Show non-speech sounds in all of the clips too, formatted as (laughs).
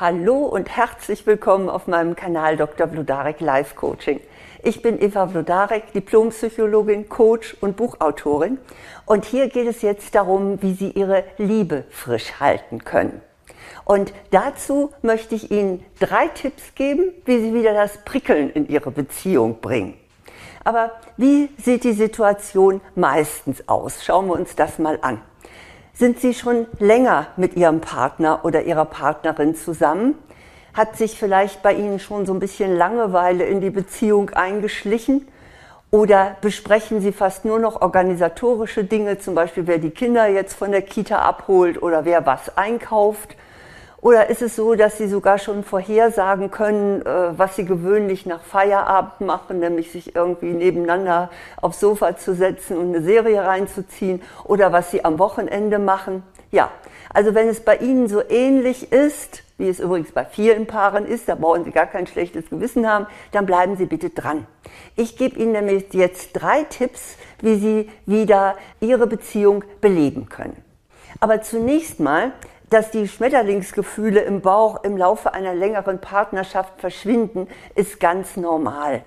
Hallo und herzlich willkommen auf meinem Kanal Dr. Vlodarek Life Coaching. Ich bin Eva Vlodarek, Diplompsychologin, Coach und Buchautorin. Und hier geht es jetzt darum, wie Sie Ihre Liebe frisch halten können. Und dazu möchte ich Ihnen drei Tipps geben, wie Sie wieder das Prickeln in Ihre Beziehung bringen. Aber wie sieht die Situation meistens aus? Schauen wir uns das mal an. Sind Sie schon länger mit Ihrem Partner oder Ihrer Partnerin zusammen? Hat sich vielleicht bei Ihnen schon so ein bisschen Langeweile in die Beziehung eingeschlichen? Oder besprechen Sie fast nur noch organisatorische Dinge, zum Beispiel wer die Kinder jetzt von der Kita abholt oder wer was einkauft? Oder ist es so, dass Sie sogar schon vorhersagen können, äh, was Sie gewöhnlich nach Feierabend machen, nämlich sich irgendwie nebeneinander aufs Sofa zu setzen und eine Serie reinzuziehen oder was Sie am Wochenende machen? Ja, also wenn es bei Ihnen so ähnlich ist, wie es übrigens bei vielen Paaren ist, da brauchen Sie gar kein schlechtes Gewissen haben, dann bleiben Sie bitte dran. Ich gebe Ihnen nämlich jetzt drei Tipps, wie Sie wieder Ihre Beziehung beleben können. Aber zunächst mal dass die Schmetterlingsgefühle im Bauch im Laufe einer längeren Partnerschaft verschwinden, ist ganz normal.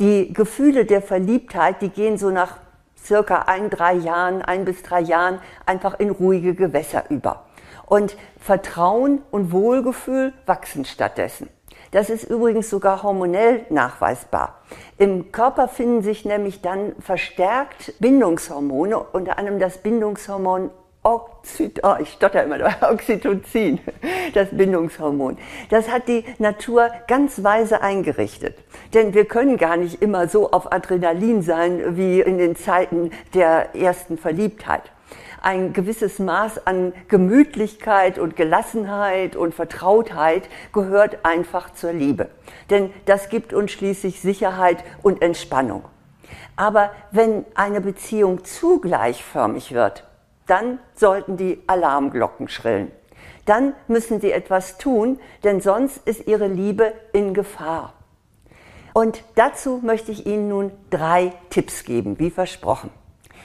Die Gefühle der Verliebtheit, die gehen so nach circa ein, drei Jahren, ein bis drei Jahren einfach in ruhige Gewässer über. Und Vertrauen und Wohlgefühl wachsen stattdessen. Das ist übrigens sogar hormonell nachweisbar. Im Körper finden sich nämlich dann verstärkt Bindungshormone, unter anderem das Bindungshormon Oxyt oh, ich stotter immer, (laughs) Oxytocin, das Bindungshormon. Das hat die Natur ganz weise eingerichtet. Denn wir können gar nicht immer so auf Adrenalin sein wie in den Zeiten der ersten Verliebtheit. Ein gewisses Maß an Gemütlichkeit und Gelassenheit und Vertrautheit gehört einfach zur Liebe. Denn das gibt uns schließlich Sicherheit und Entspannung. Aber wenn eine Beziehung zu gleichförmig wird, dann sollten die Alarmglocken schrillen. Dann müssen Sie etwas tun, denn sonst ist Ihre Liebe in Gefahr. Und dazu möchte ich Ihnen nun drei Tipps geben, wie versprochen.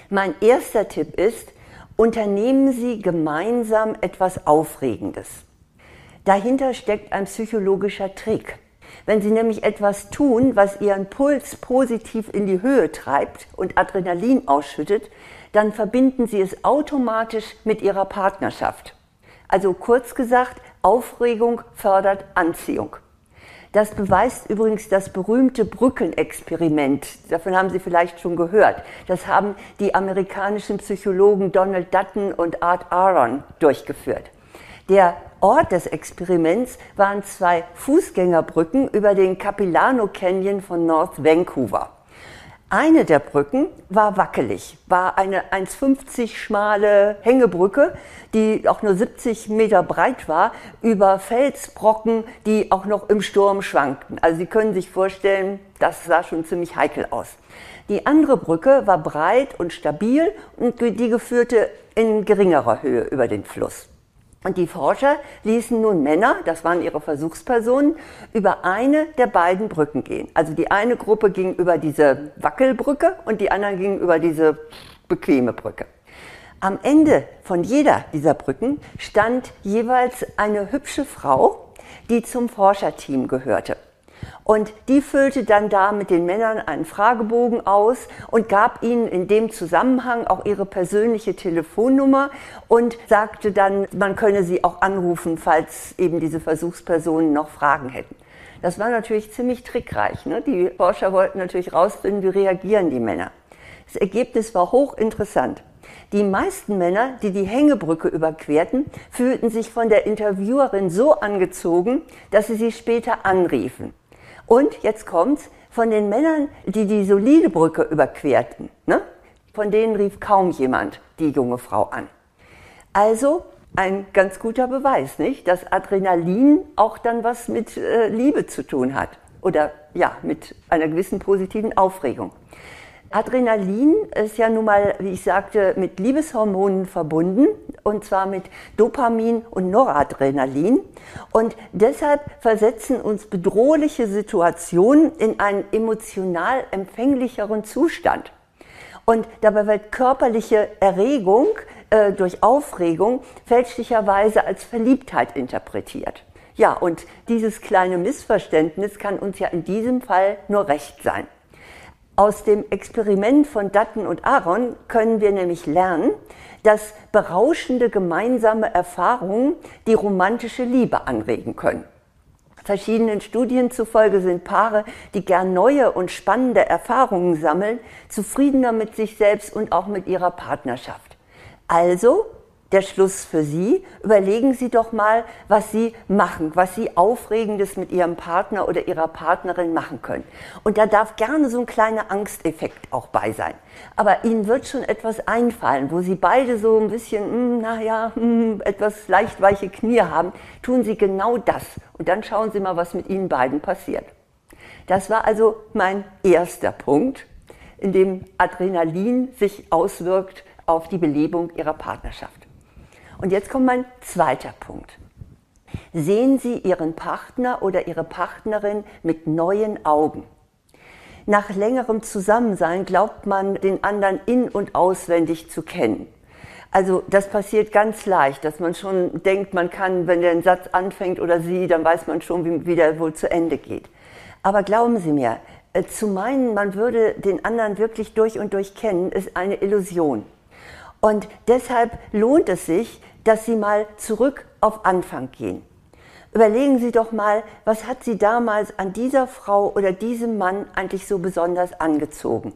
Mein erster Tipp ist, unternehmen Sie gemeinsam etwas Aufregendes. Dahinter steckt ein psychologischer Trick. Wenn Sie nämlich etwas tun, was Ihren Puls positiv in die Höhe treibt und Adrenalin ausschüttet, dann verbinden Sie es automatisch mit Ihrer Partnerschaft. Also kurz gesagt, Aufregung fördert Anziehung. Das beweist übrigens das berühmte Brückenexperiment. Davon haben Sie vielleicht schon gehört. Das haben die amerikanischen Psychologen Donald Dutton und Art Aaron durchgeführt. Der Ort des Experiments waren zwei Fußgängerbrücken über den Capilano Canyon von North Vancouver. Eine der Brücken war wackelig, war eine 1,50 schmale Hängebrücke, die auch nur 70 Meter breit war, über Felsbrocken, die auch noch im Sturm schwankten. Also Sie können sich vorstellen, das sah schon ziemlich heikel aus. Die andere Brücke war breit und stabil und die geführte in geringerer Höhe über den Fluss. Und die Forscher ließen nun Männer, das waren ihre Versuchspersonen, über eine der beiden Brücken gehen. Also die eine Gruppe ging über diese Wackelbrücke und die andere ging über diese bequeme Brücke. Am Ende von jeder dieser Brücken stand jeweils eine hübsche Frau, die zum Forscherteam gehörte. Und die füllte dann da mit den Männern einen Fragebogen aus und gab ihnen in dem Zusammenhang auch ihre persönliche Telefonnummer und sagte dann, man könne sie auch anrufen, falls eben diese Versuchspersonen noch Fragen hätten. Das war natürlich ziemlich trickreich. Ne? Die Forscher wollten natürlich rausfinden, wie reagieren die Männer. Das Ergebnis war hochinteressant. Die meisten Männer, die die Hängebrücke überquerten, fühlten sich von der Interviewerin so angezogen, dass sie sie später anriefen. Und jetzt kommt's, von den Männern, die die solide Brücke überquerten, ne? von denen rief kaum jemand die junge Frau an. Also ein ganz guter Beweis, nicht, dass Adrenalin auch dann was mit äh, Liebe zu tun hat oder ja, mit einer gewissen positiven Aufregung. Adrenalin ist ja nun mal, wie ich sagte, mit Liebeshormonen verbunden und zwar mit Dopamin und Noradrenalin. Und deshalb versetzen uns bedrohliche Situationen in einen emotional empfänglicheren Zustand. Und dabei wird körperliche Erregung äh, durch Aufregung fälschlicherweise als Verliebtheit interpretiert. Ja, und dieses kleine Missverständnis kann uns ja in diesem Fall nur recht sein. Aus dem Experiment von Dutton und Aaron können wir nämlich lernen, dass berauschende gemeinsame Erfahrungen die romantische Liebe anregen können. Verschiedenen Studien zufolge sind Paare, die gern neue und spannende Erfahrungen sammeln, zufriedener mit sich selbst und auch mit ihrer Partnerschaft. Also der Schluss für Sie. Überlegen Sie doch mal, was Sie machen, was Sie Aufregendes mit Ihrem Partner oder Ihrer Partnerin machen können. Und da darf gerne so ein kleiner Angsteffekt auch bei sein. Aber Ihnen wird schon etwas einfallen, wo Sie beide so ein bisschen, hm, naja, hm, etwas leicht weiche Knie haben. Tun Sie genau das. Und dann schauen Sie mal, was mit Ihnen beiden passiert. Das war also mein erster Punkt, in dem Adrenalin sich auswirkt auf die Belebung Ihrer Partnerschaft. Und jetzt kommt mein zweiter Punkt. Sehen Sie Ihren Partner oder Ihre Partnerin mit neuen Augen. Nach längerem Zusammensein glaubt man, den anderen in und auswendig zu kennen. Also das passiert ganz leicht, dass man schon denkt, man kann, wenn der Satz anfängt oder sie, dann weiß man schon, wie, wie der wohl zu Ende geht. Aber glauben Sie mir, äh, zu meinen, man würde den anderen wirklich durch und durch kennen, ist eine Illusion. Und deshalb lohnt es sich, dass Sie mal zurück auf Anfang gehen. Überlegen Sie doch mal, was hat Sie damals an dieser Frau oder diesem Mann eigentlich so besonders angezogen?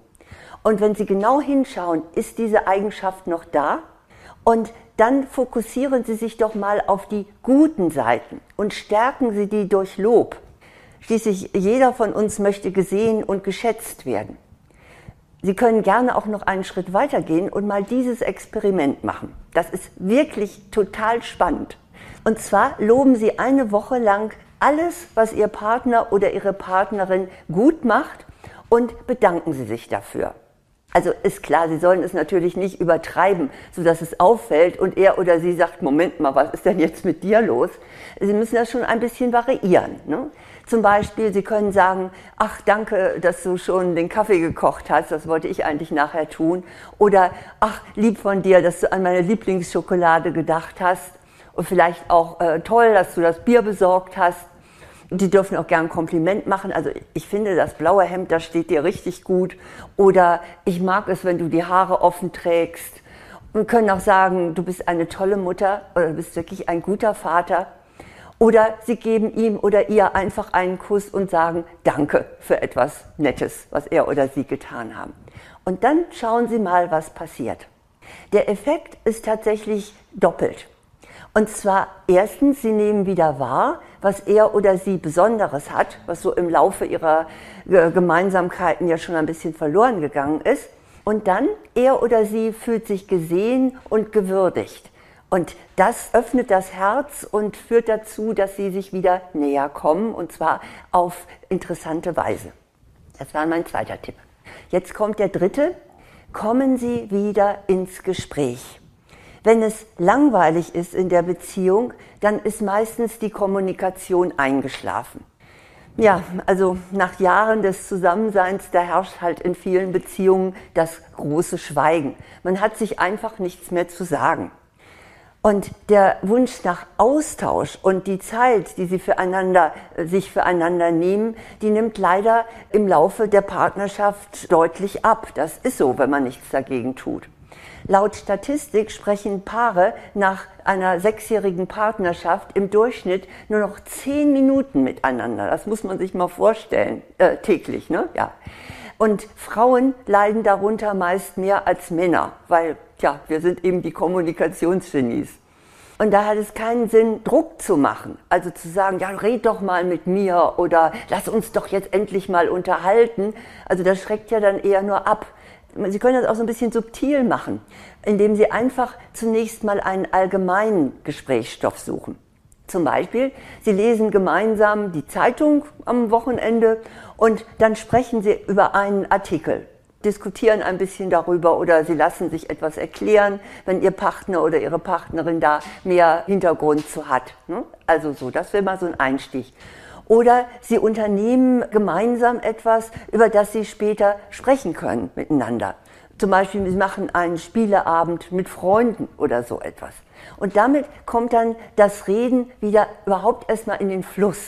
Und wenn Sie genau hinschauen, ist diese Eigenschaft noch da? Und dann fokussieren Sie sich doch mal auf die guten Seiten und stärken Sie die durch Lob. Schließlich jeder von uns möchte gesehen und geschätzt werden. Sie können gerne auch noch einen Schritt weitergehen und mal dieses Experiment machen. Das ist wirklich total spannend. Und zwar loben Sie eine Woche lang alles, was Ihr Partner oder Ihre Partnerin gut macht und bedanken Sie sich dafür. Also ist klar, Sie sollen es natürlich nicht übertreiben, sodass es auffällt und er oder sie sagt, Moment mal, was ist denn jetzt mit dir los? Sie müssen das schon ein bisschen variieren. Ne? Zum Beispiel, Sie können sagen, ach danke, dass du schon den Kaffee gekocht hast, das wollte ich eigentlich nachher tun. Oder ach, lieb von dir, dass du an meine Lieblingsschokolade gedacht hast. Und vielleicht auch äh, toll, dass du das Bier besorgt hast. Die dürfen auch gern Kompliment machen. Also ich finde, das blaue Hemd, das steht dir richtig gut. Oder ich mag es, wenn du die Haare offen trägst. Und können auch sagen, du bist eine tolle Mutter oder du bist wirklich ein guter Vater. Oder sie geben ihm oder ihr einfach einen Kuss und sagen Danke für etwas Nettes, was er oder sie getan haben. Und dann schauen Sie mal, was passiert. Der Effekt ist tatsächlich doppelt. Und zwar erstens, Sie nehmen wieder wahr, was er oder sie Besonderes hat, was so im Laufe ihrer äh, Gemeinsamkeiten ja schon ein bisschen verloren gegangen ist. Und dann, er oder sie fühlt sich gesehen und gewürdigt. Und das öffnet das Herz und führt dazu, dass sie sich wieder näher kommen und zwar auf interessante Weise. Das war mein zweiter Tipp. Jetzt kommt der dritte. Kommen Sie wieder ins Gespräch. Wenn es langweilig ist in der Beziehung, dann ist meistens die Kommunikation eingeschlafen. Ja, also nach Jahren des Zusammenseins, da herrscht halt in vielen Beziehungen das große Schweigen. Man hat sich einfach nichts mehr zu sagen. Und der Wunsch nach Austausch und die Zeit, die sie füreinander, äh, sich füreinander nehmen, die nimmt leider im Laufe der Partnerschaft deutlich ab. Das ist so, wenn man nichts dagegen tut. Laut Statistik sprechen Paare nach einer sechsjährigen Partnerschaft im Durchschnitt nur noch zehn Minuten miteinander. Das muss man sich mal vorstellen, äh, täglich, ne? Ja. Und Frauen leiden darunter meist mehr als Männer, weil Tja, wir sind eben die Kommunikationsgenies. Und da hat es keinen Sinn, Druck zu machen. Also zu sagen, ja, red doch mal mit mir oder lass uns doch jetzt endlich mal unterhalten. Also das schreckt ja dann eher nur ab. Sie können das auch so ein bisschen subtil machen, indem Sie einfach zunächst mal einen allgemeinen Gesprächsstoff suchen. Zum Beispiel, Sie lesen gemeinsam die Zeitung am Wochenende und dann sprechen Sie über einen Artikel diskutieren ein bisschen darüber oder sie lassen sich etwas erklären, wenn ihr Partner oder ihre Partnerin da mehr Hintergrund zu hat. Ne? Also so, das wäre mal so ein Einstieg. Oder sie unternehmen gemeinsam etwas, über das sie später sprechen können miteinander. Zum Beispiel, Sie machen einen Spieleabend mit Freunden oder so etwas. Und damit kommt dann das Reden wieder überhaupt erstmal in den Fluss.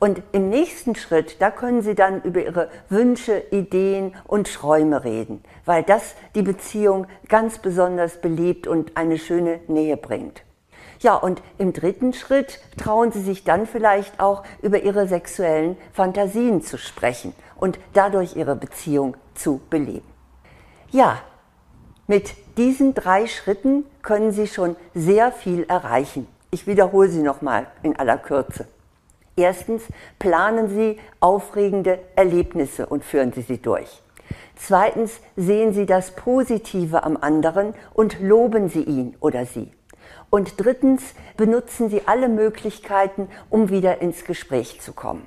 Und im nächsten Schritt, da können Sie dann über Ihre Wünsche, Ideen und Träume reden, weil das die Beziehung ganz besonders belebt und eine schöne Nähe bringt. Ja, und im dritten Schritt trauen Sie sich dann vielleicht auch über Ihre sexuellen Fantasien zu sprechen und dadurch Ihre Beziehung zu beleben. Ja, mit diesen drei Schritten können Sie schon sehr viel erreichen. Ich wiederhole sie nochmal in aller Kürze. Erstens planen Sie aufregende Erlebnisse und führen Sie sie durch. Zweitens sehen Sie das Positive am anderen und loben Sie ihn oder sie. Und drittens benutzen Sie alle Möglichkeiten, um wieder ins Gespräch zu kommen.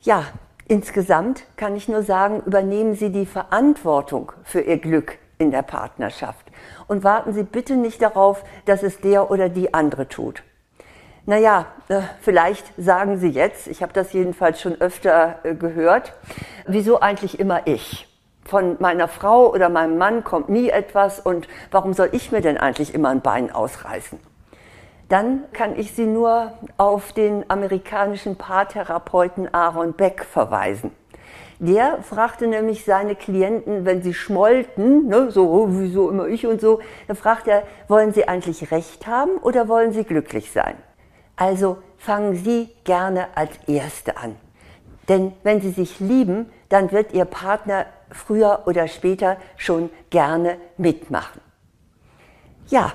Ja, insgesamt kann ich nur sagen, übernehmen Sie die Verantwortung für Ihr Glück in der Partnerschaft und warten Sie bitte nicht darauf, dass es der oder die andere tut. Naja, äh, vielleicht sagen Sie jetzt, ich habe das jedenfalls schon öfter äh, gehört, wieso eigentlich immer ich? Von meiner Frau oder meinem Mann kommt nie etwas und warum soll ich mir denn eigentlich immer ein Bein ausreißen? Dann kann ich Sie nur auf den amerikanischen Paartherapeuten Aaron Beck verweisen. Der fragte nämlich seine Klienten, wenn sie schmollten, ne, so, oh, wieso immer ich und so, dann fragt er, wollen Sie eigentlich Recht haben oder wollen Sie glücklich sein? Also fangen Sie gerne als Erste an. Denn wenn Sie sich lieben, dann wird Ihr Partner früher oder später schon gerne mitmachen. Ja,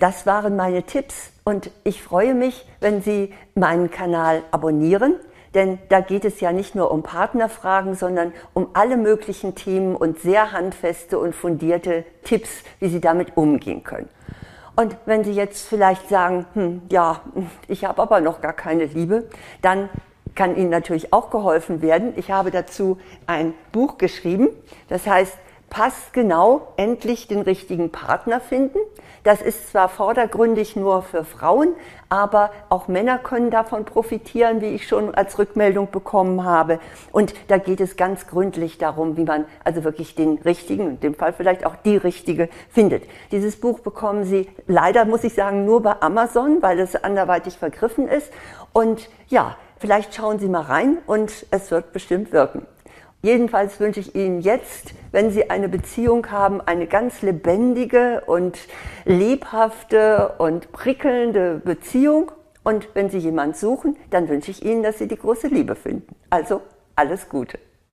das waren meine Tipps und ich freue mich, wenn Sie meinen Kanal abonnieren, denn da geht es ja nicht nur um Partnerfragen, sondern um alle möglichen Themen und sehr handfeste und fundierte Tipps, wie Sie damit umgehen können. Und wenn Sie jetzt vielleicht sagen, hm, ja, ich habe aber noch gar keine Liebe, dann kann Ihnen natürlich auch geholfen werden. Ich habe dazu ein Buch geschrieben, das heißt passt genau, endlich den richtigen Partner finden. Das ist zwar vordergründig nur für Frauen, aber auch Männer können davon profitieren, wie ich schon als Rückmeldung bekommen habe. Und da geht es ganz gründlich darum, wie man also wirklich den richtigen, in dem Fall vielleicht auch die richtige findet. Dieses Buch bekommen Sie leider, muss ich sagen, nur bei Amazon, weil es anderweitig vergriffen ist. Und ja, vielleicht schauen Sie mal rein und es wird bestimmt wirken. Jedenfalls wünsche ich Ihnen jetzt, wenn Sie eine Beziehung haben, eine ganz lebendige und lebhafte und prickelnde Beziehung. Und wenn Sie jemand suchen, dann wünsche ich Ihnen, dass Sie die große Liebe finden. Also alles Gute.